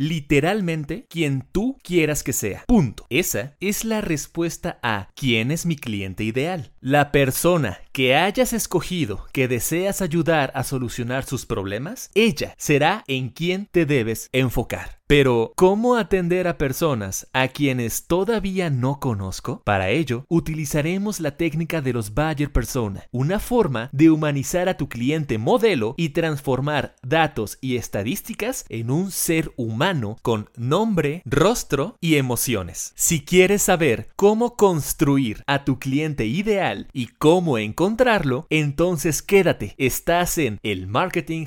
literalmente quien tú quieras que sea. Punto. Esa es la respuesta a ¿quién es mi cliente ideal? La persona que hayas escogido que deseas ayudar a solucionar sus problemas, ella será en quien te debes enfocar. Pero, ¿cómo atender a personas a quienes todavía no conozco? Para ello, utilizaremos la técnica de los Bayer Persona, una forma de humanizar a tu cliente modelo y transformar datos y estadísticas en un ser humano con nombre, rostro y emociones. Si quieres saber cómo construir a tu cliente ideal y cómo encontrarlo, entonces quédate, estás en el marketing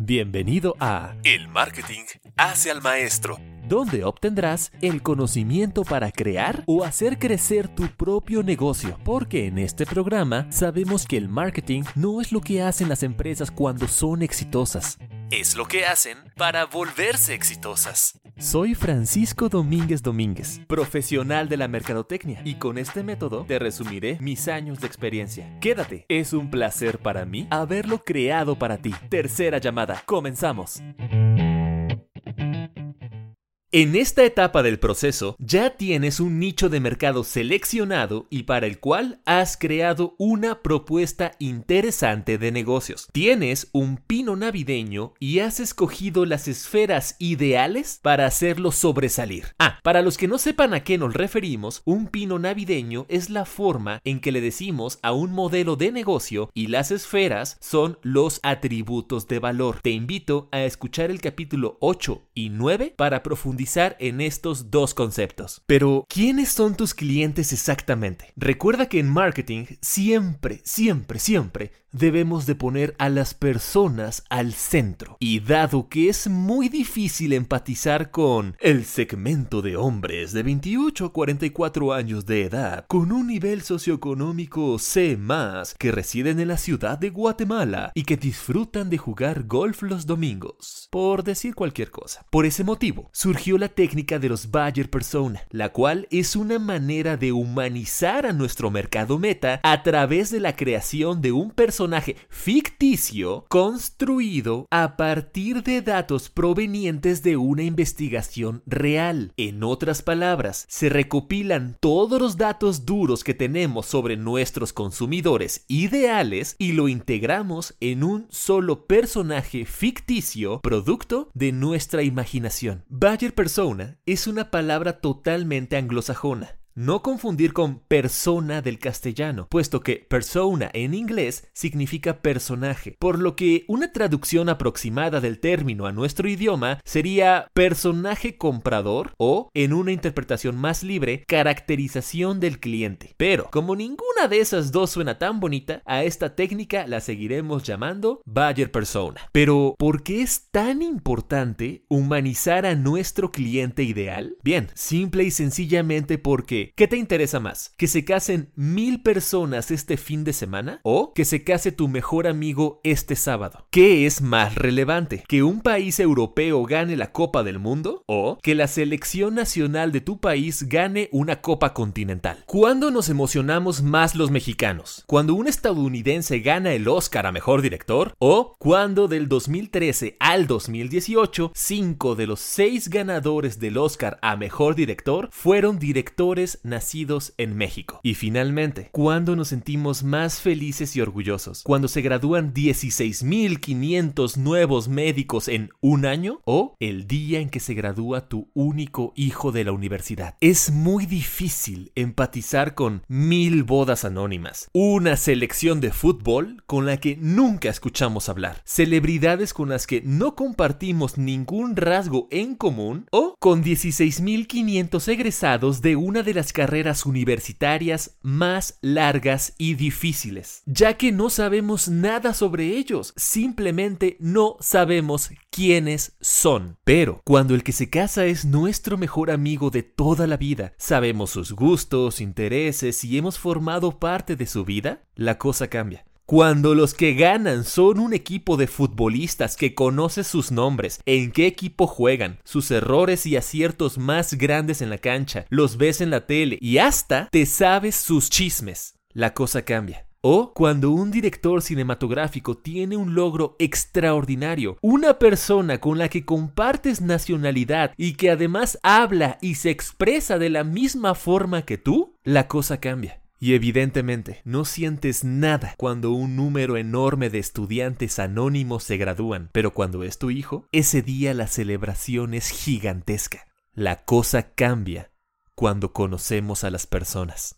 Bienvenido a El Marketing hace al Maestro, donde obtendrás el conocimiento para crear o hacer crecer tu propio negocio. Porque en este programa sabemos que el marketing no es lo que hacen las empresas cuando son exitosas, es lo que hacen para volverse exitosas. Soy Francisco Domínguez Domínguez, profesional de la mercadotecnia, y con este método te resumiré mis años de experiencia. Quédate, es un placer para mí haberlo creado para ti. Tercera llamada, comenzamos. En esta etapa del proceso ya tienes un nicho de mercado seleccionado y para el cual has creado una propuesta interesante de negocios. Tienes un pino navideño y has escogido las esferas ideales para hacerlo sobresalir. Ah, para los que no sepan a qué nos referimos, un pino navideño es la forma en que le decimos a un modelo de negocio y las esferas son los atributos de valor. Te invito a escuchar el capítulo 8 y 9 para profundizar en estos dos conceptos. Pero, ¿quiénes son tus clientes exactamente? Recuerda que en marketing siempre, siempre, siempre debemos de poner a las personas al centro. Y dado que es muy difícil empatizar con el segmento de hombres de 28 a 44 años de edad, con un nivel socioeconómico C+, que residen en la ciudad de Guatemala y que disfrutan de jugar golf los domingos, por decir cualquier cosa. Por ese motivo, surgió la técnica de los Bayer Persona, la cual es una manera de humanizar a nuestro mercado meta a través de la creación de un personaje personaje ficticio construido a partir de datos provenientes de una investigación real. En otras palabras, se recopilan todos los datos duros que tenemos sobre nuestros consumidores ideales y lo integramos en un solo personaje ficticio producto de nuestra imaginación. Bayer persona es una palabra totalmente anglosajona no confundir con persona del castellano, puesto que persona en inglés significa personaje, por lo que una traducción aproximada del término a nuestro idioma sería personaje comprador o, en una interpretación más libre, caracterización del cliente. Pero, como ninguna de esas dos suena tan bonita, a esta técnica la seguiremos llamando Bayer Persona. Pero, ¿por qué es tan importante humanizar a nuestro cliente ideal? Bien, simple y sencillamente porque ¿qué te interesa más? ¿Que se casen mil personas este fin de semana? ¿O que se case tu mejor amigo este sábado? ¿Qué es más relevante? ¿Que un país europeo gane la Copa del Mundo? ¿O que la selección nacional de tu país gane una Copa Continental? ¿Cuándo nos emocionamos más los mexicanos? ¿Cuando un estadounidense gana el Oscar a Mejor Director? ¿O cuando del 2013 al 2018, cinco de los seis ganadores del Oscar a Mejor Director fueron directores nacidos en México. Y finalmente, ¿cuándo nos sentimos más felices y orgullosos? ¿Cuando se gradúan 16.500 nuevos médicos en un año? ¿O el día en que se gradúa tu único hijo de la universidad? Es muy difícil empatizar con mil bodas anónimas, una selección de fútbol con la que nunca escuchamos hablar, celebridades con las que no compartimos ningún rasgo en común o con 16.500 egresados de una de las carreras universitarias más largas y difíciles, ya que no sabemos nada sobre ellos, simplemente no sabemos quiénes son. Pero cuando el que se casa es nuestro mejor amigo de toda la vida, sabemos sus gustos, intereses y hemos formado parte de su vida, la cosa cambia. Cuando los que ganan son un equipo de futbolistas que conoce sus nombres, en qué equipo juegan, sus errores y aciertos más grandes en la cancha, los ves en la tele y hasta te sabes sus chismes, la cosa cambia. O cuando un director cinematográfico tiene un logro extraordinario, una persona con la que compartes nacionalidad y que además habla y se expresa de la misma forma que tú, la cosa cambia. Y evidentemente no sientes nada cuando un número enorme de estudiantes anónimos se gradúan, pero cuando es tu hijo, ese día la celebración es gigantesca. La cosa cambia cuando conocemos a las personas.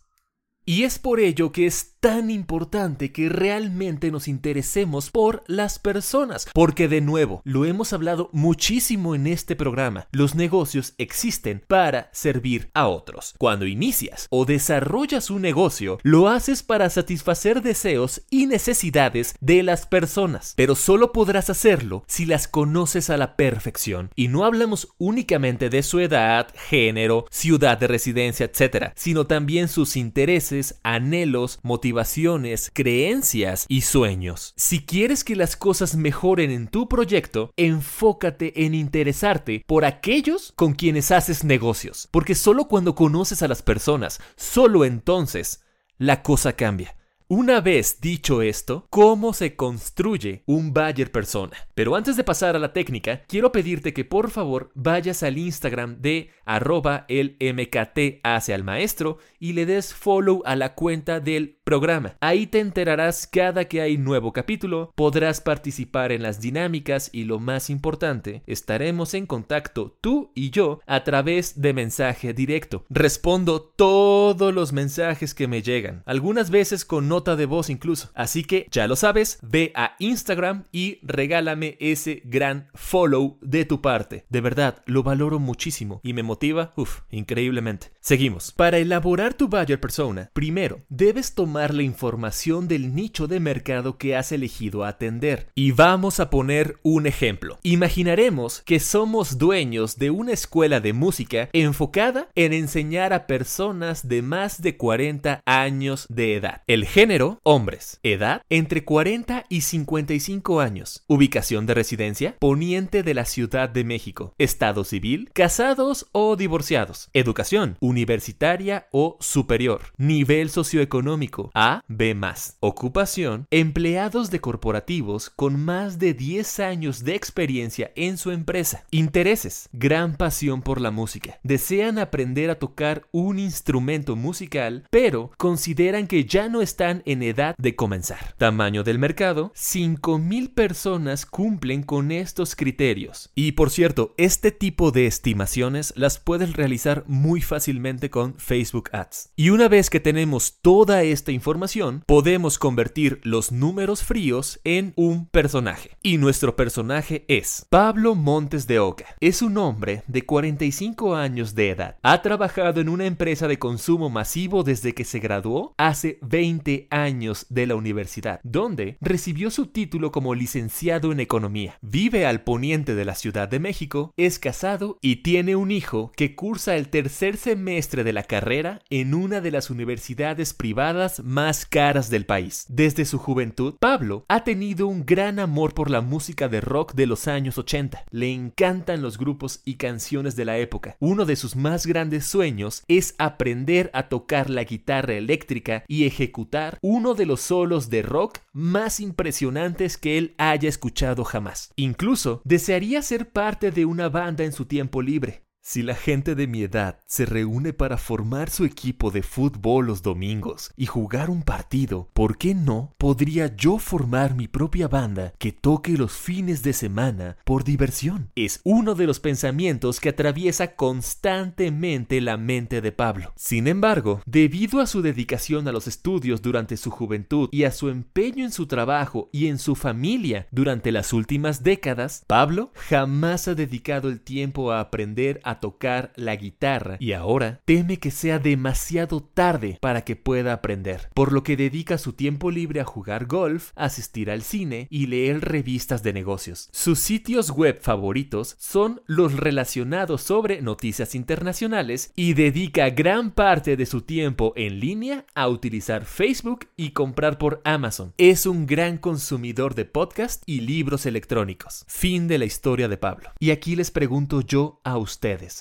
Y es por ello que es tan importante que realmente nos interesemos por las personas, porque de nuevo, lo hemos hablado muchísimo en este programa, los negocios existen para servir a otros. Cuando inicias o desarrollas un negocio, lo haces para satisfacer deseos y necesidades de las personas, pero solo podrás hacerlo si las conoces a la perfección. Y no hablamos únicamente de su edad, género, ciudad de residencia, etc., sino también sus intereses, anhelos, motivaciones, creencias y sueños. Si quieres que las cosas mejoren en tu proyecto, enfócate en interesarte por aquellos con quienes haces negocios, porque solo cuando conoces a las personas, solo entonces, la cosa cambia. Una vez dicho esto, ¿cómo se construye un buyer persona? Pero antes de pasar a la técnica, quiero pedirte que por favor vayas al Instagram de arroba el MKT hacia el maestro y le des follow a la cuenta del programa. Ahí te enterarás cada que hay nuevo capítulo, podrás participar en las dinámicas y lo más importante, estaremos en contacto tú y yo a través de mensaje directo. Respondo todos los mensajes que me llegan, algunas veces con de voz incluso. Así que ya lo sabes, ve a Instagram y regálame ese gran follow de tu parte. De verdad, lo valoro muchísimo y me motiva, uff, increíblemente. Seguimos. Para elaborar tu buyer persona, primero debes tomar la información del nicho de mercado que has elegido atender. Y vamos a poner un ejemplo. Imaginaremos que somos dueños de una escuela de música enfocada en enseñar a personas de más de 40 años de edad. El género hombres. Edad, entre 40 y 55 años. Ubicación de residencia, poniente de la Ciudad de México. Estado civil, casados o divorciados. Educación, universitaria o superior. Nivel socioeconómico, A, B Ocupación, empleados de corporativos con más de 10 años de experiencia en su empresa. Intereses, gran pasión por la música. Desean aprender a tocar un instrumento musical, pero consideran que ya no están en edad de comenzar. Tamaño del mercado, 5.000 personas cumplen con estos criterios. Y por cierto, este tipo de estimaciones las puedes realizar muy fácilmente con Facebook Ads. Y una vez que tenemos toda esta información, podemos convertir los números fríos en un personaje. Y nuestro personaje es Pablo Montes de Oca. Es un hombre de 45 años de edad. Ha trabajado en una empresa de consumo masivo desde que se graduó hace 20 años de la universidad, donde recibió su título como licenciado en economía. Vive al poniente de la Ciudad de México, es casado y tiene un hijo que cursa el tercer semestre de la carrera en una de las universidades privadas más caras del país. Desde su juventud, Pablo ha tenido un gran amor por la música de rock de los años 80. Le encantan los grupos y canciones de la época. Uno de sus más grandes sueños es aprender a tocar la guitarra eléctrica y ejecutar uno de los solos de rock más impresionantes que él haya escuchado jamás. Incluso desearía ser parte de una banda en su tiempo libre. Si la gente de mi edad se reúne para formar su equipo de fútbol los domingos y jugar un partido, ¿por qué no podría yo formar mi propia banda que toque los fines de semana por diversión? Es uno de los pensamientos que atraviesa constantemente la mente de Pablo. Sin embargo, debido a su dedicación a los estudios durante su juventud y a su empeño en su trabajo y en su familia durante las últimas décadas, Pablo jamás ha dedicado el tiempo a aprender a a tocar la guitarra y ahora teme que sea demasiado tarde para que pueda aprender, por lo que dedica su tiempo libre a jugar golf, asistir al cine y leer revistas de negocios. Sus sitios web favoritos son los relacionados sobre noticias internacionales y dedica gran parte de su tiempo en línea a utilizar Facebook y comprar por Amazon. Es un gran consumidor de podcast y libros electrónicos. Fin de la historia de Pablo. Y aquí les pregunto yo a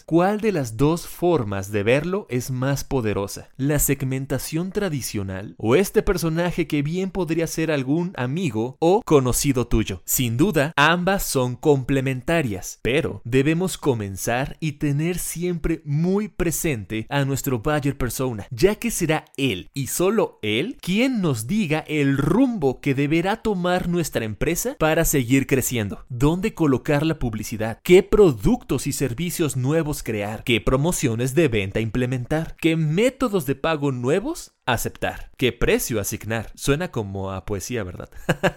¿cuál de las dos formas de verlo es más poderosa? ¿La segmentación tradicional o este personaje que bien podría ser algún amigo o conocido tuyo? Sin duda, ambas son complementarias, pero debemos comenzar y tener siempre muy presente a nuestro buyer persona, ya que será él y solo él quien nos diga el rumbo que deberá tomar nuestra empresa para seguir creciendo, dónde colocar la publicidad, qué productos y servicios nuevos crear, qué promociones de venta implementar, qué métodos de pago nuevos aceptar, qué precio asignar. Suena como a poesía, ¿verdad?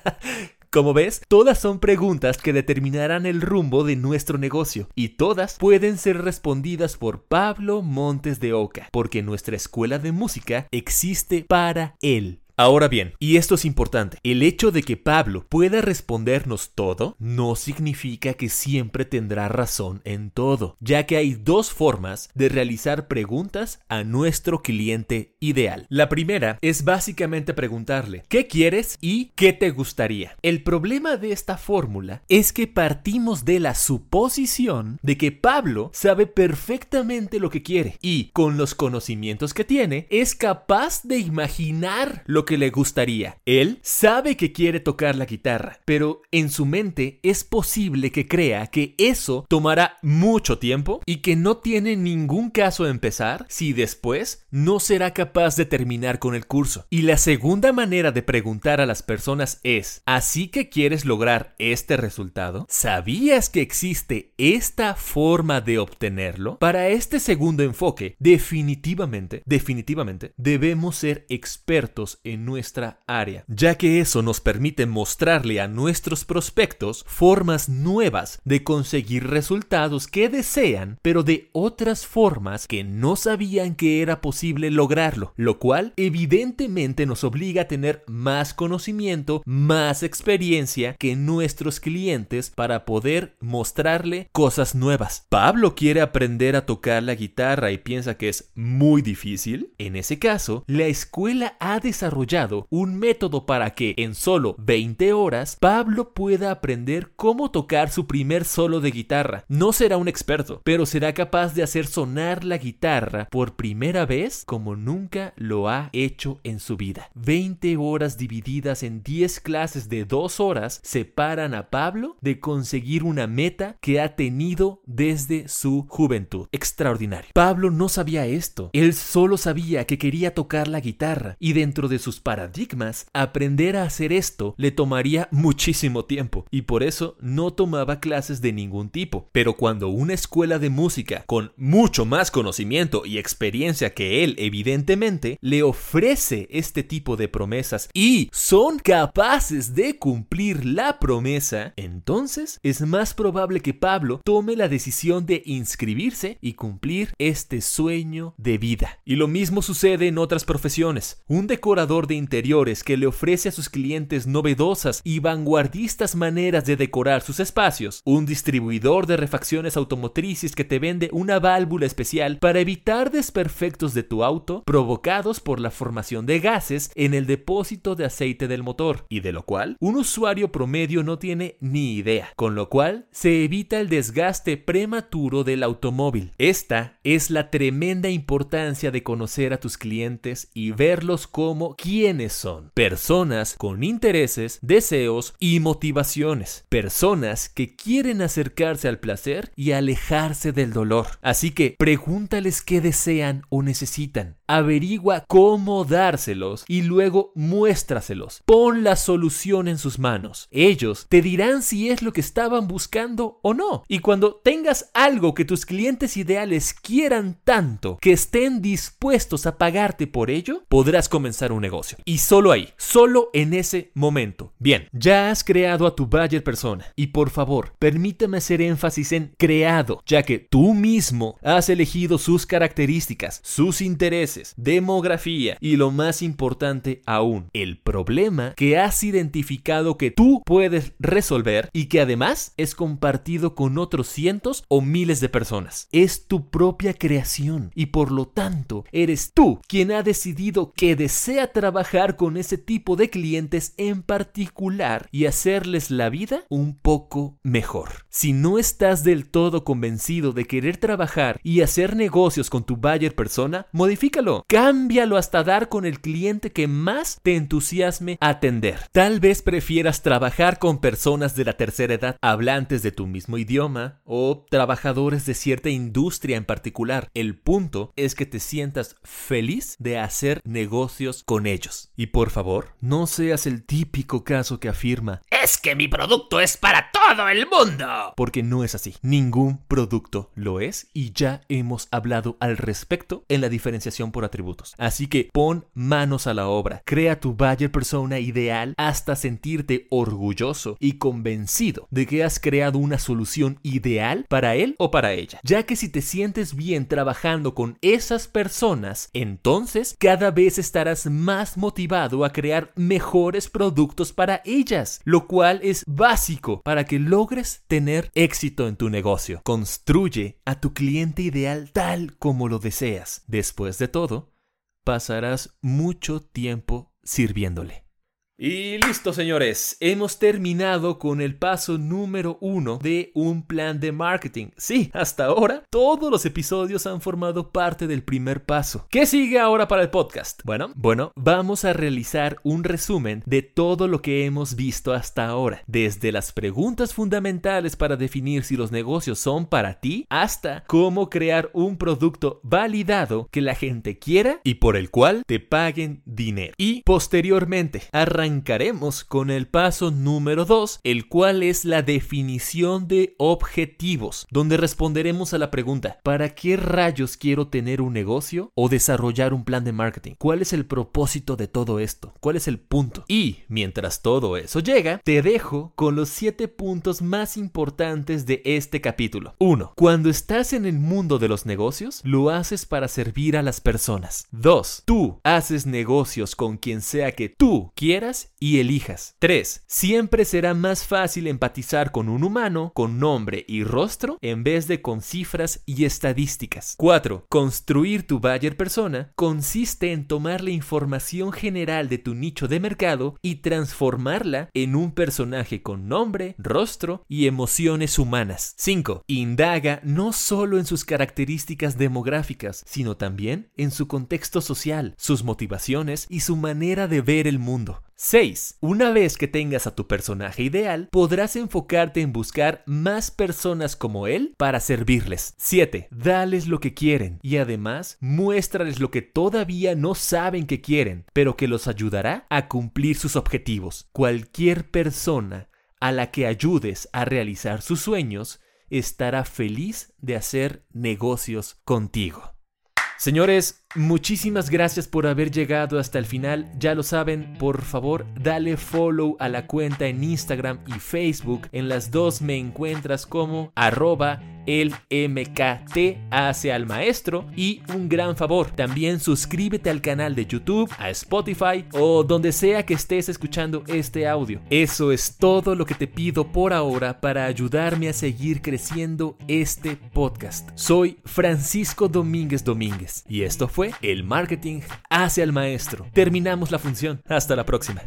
Como ves, todas son preguntas que determinarán el rumbo de nuestro negocio y todas pueden ser respondidas por Pablo Montes de Oca, porque nuestra escuela de música existe para él. Ahora bien, y esto es importante, el hecho de que Pablo pueda respondernos todo no significa que siempre tendrá razón en todo, ya que hay dos formas de realizar preguntas a nuestro cliente ideal. La primera es básicamente preguntarle, ¿qué quieres y qué te gustaría? El problema de esta fórmula es que partimos de la suposición de que Pablo sabe perfectamente lo que quiere y, con los conocimientos que tiene, es capaz de imaginar lo que le gustaría. Él sabe que quiere tocar la guitarra, pero en su mente es posible que crea que eso tomará mucho tiempo y que no tiene ningún caso empezar si después no será capaz de terminar con el curso. Y la segunda manera de preguntar a las personas es, ¿así que quieres lograr este resultado? ¿Sabías que existe esta forma de obtenerlo? Para este segundo enfoque, definitivamente, definitivamente, debemos ser expertos en nuestra área, ya que eso nos permite mostrarle a nuestros prospectos formas nuevas de conseguir resultados que desean, pero de otras formas que no sabían que era posible lograrlo, lo cual evidentemente nos obliga a tener más conocimiento, más experiencia que nuestros clientes para poder mostrarle cosas nuevas. Pablo quiere aprender a tocar la guitarra y piensa que es muy difícil. En ese caso, la escuela ha desarrollado un método para que en solo 20 horas Pablo pueda aprender cómo tocar su primer solo de guitarra. No será un experto, pero será capaz de hacer sonar la guitarra por primera vez como nunca lo ha hecho en su vida. 20 horas divididas en 10 clases de 2 horas separan a Pablo de conseguir una meta que ha tenido desde su juventud. Extraordinario. Pablo no sabía esto. Él solo sabía que quería tocar la guitarra y dentro de paradigmas, aprender a hacer esto le tomaría muchísimo tiempo y por eso no tomaba clases de ningún tipo. Pero cuando una escuela de música con mucho más conocimiento y experiencia que él evidentemente le ofrece este tipo de promesas y son capaces de cumplir la promesa, entonces es más probable que Pablo tome la decisión de inscribirse y cumplir este sueño de vida. Y lo mismo sucede en otras profesiones. Un decorador de interiores que le ofrece a sus clientes novedosas y vanguardistas maneras de decorar sus espacios, un distribuidor de refacciones automotrices que te vende una válvula especial para evitar desperfectos de tu auto provocados por la formación de gases en el depósito de aceite del motor, y de lo cual un usuario promedio no tiene ni idea, con lo cual se evita el desgaste prematuro del automóvil. Esta es la tremenda importancia de conocer a tus clientes y verlos como quiénes son. Personas con intereses, deseos y motivaciones. Personas que quieren acercarse al placer y alejarse del dolor. Así que pregúntales qué desean o necesitan averigua cómo dárselos y luego muéstraselos. Pon la solución en sus manos. Ellos te dirán si es lo que estaban buscando o no. Y cuando tengas algo que tus clientes ideales quieran tanto que estén dispuestos a pagarte por ello, podrás comenzar un negocio. Y solo ahí, solo en ese momento. Bien, ya has creado a tu buyer persona. Y por favor, permíteme hacer énfasis en creado, ya que tú mismo has elegido sus características, sus intereses, demografía y lo más importante aún, el problema que has identificado que tú puedes resolver y que además es compartido con otros cientos o miles de personas. Es tu propia creación y por lo tanto eres tú quien ha decidido que desea trabajar con ese tipo de clientes en particular y hacerles la vida un poco mejor. Si no estás del todo convencido de querer trabajar y hacer negocios con tu buyer persona, modifícalo, cámbialo hasta dar con el cliente que más te entusiasme atender. Tal vez prefieras trabajar con personas de la tercera edad, hablantes de tu mismo idioma o trabajadores de cierta industria en particular. El punto es que te sientas feliz de hacer negocios con ellos. Y por favor, no seas el típico caso que afirma, es que mi producto es para todo el mundo. Porque no es así. Ningún producto lo es y ya hemos hablado al respecto en la diferenciación por atributos. Así que pon manos a la obra. Crea tu buyer persona ideal hasta sentirte orgulloso y convencido de que has creado una solución ideal para él o para ella. Ya que si te sientes bien trabajando con esas personas, entonces cada vez estarás más motivado a crear mejores productos para ellas, lo cual es básico para que logres tener éxito en tu negocio. Construye a tu cliente ideal tal como lo deseas. Después de todo, pasarás mucho tiempo sirviéndole. Y listo, señores. Hemos terminado con el paso número uno de un plan de marketing. Sí, hasta ahora todos los episodios han formado parte del primer paso. ¿Qué sigue ahora para el podcast? Bueno, bueno, vamos a realizar un resumen de todo lo que hemos visto hasta ahora. Desde las preguntas fundamentales para definir si los negocios son para ti hasta cómo crear un producto validado que la gente quiera y por el cual te paguen dinero. Y posteriormente, arrancamos arrancaremos con el paso número 2, el cual es la definición de objetivos, donde responderemos a la pregunta, ¿para qué rayos quiero tener un negocio o desarrollar un plan de marketing? ¿Cuál es el propósito de todo esto? ¿Cuál es el punto? Y mientras todo eso llega, te dejo con los 7 puntos más importantes de este capítulo. 1. Cuando estás en el mundo de los negocios, lo haces para servir a las personas. 2. Tú haces negocios con quien sea que tú quieras y elijas. 3. Siempre será más fácil empatizar con un humano con nombre y rostro en vez de con cifras y estadísticas. 4. Construir tu buyer persona consiste en tomar la información general de tu nicho de mercado y transformarla en un personaje con nombre, rostro y emociones humanas. 5. Indaga no solo en sus características demográficas, sino también en su contexto social, sus motivaciones y su manera de ver el mundo. 6. Una vez que tengas a tu personaje ideal, podrás enfocarte en buscar más personas como él para servirles. 7. Dales lo que quieren y además muéstrales lo que todavía no saben que quieren, pero que los ayudará a cumplir sus objetivos. Cualquier persona a la que ayudes a realizar sus sueños estará feliz de hacer negocios contigo. Señores, Muchísimas gracias por haber llegado hasta el final. Ya lo saben, por favor, dale follow a la cuenta en Instagram y Facebook. En las dos me encuentras como arroba el MKT hacia al maestro y un gran favor, también suscríbete al canal de YouTube, a Spotify o donde sea que estés escuchando este audio. Eso es todo lo que te pido por ahora para ayudarme a seguir creciendo este podcast. Soy Francisco Domínguez Domínguez y esto fue el marketing hacia el maestro. Terminamos la función. Hasta la próxima.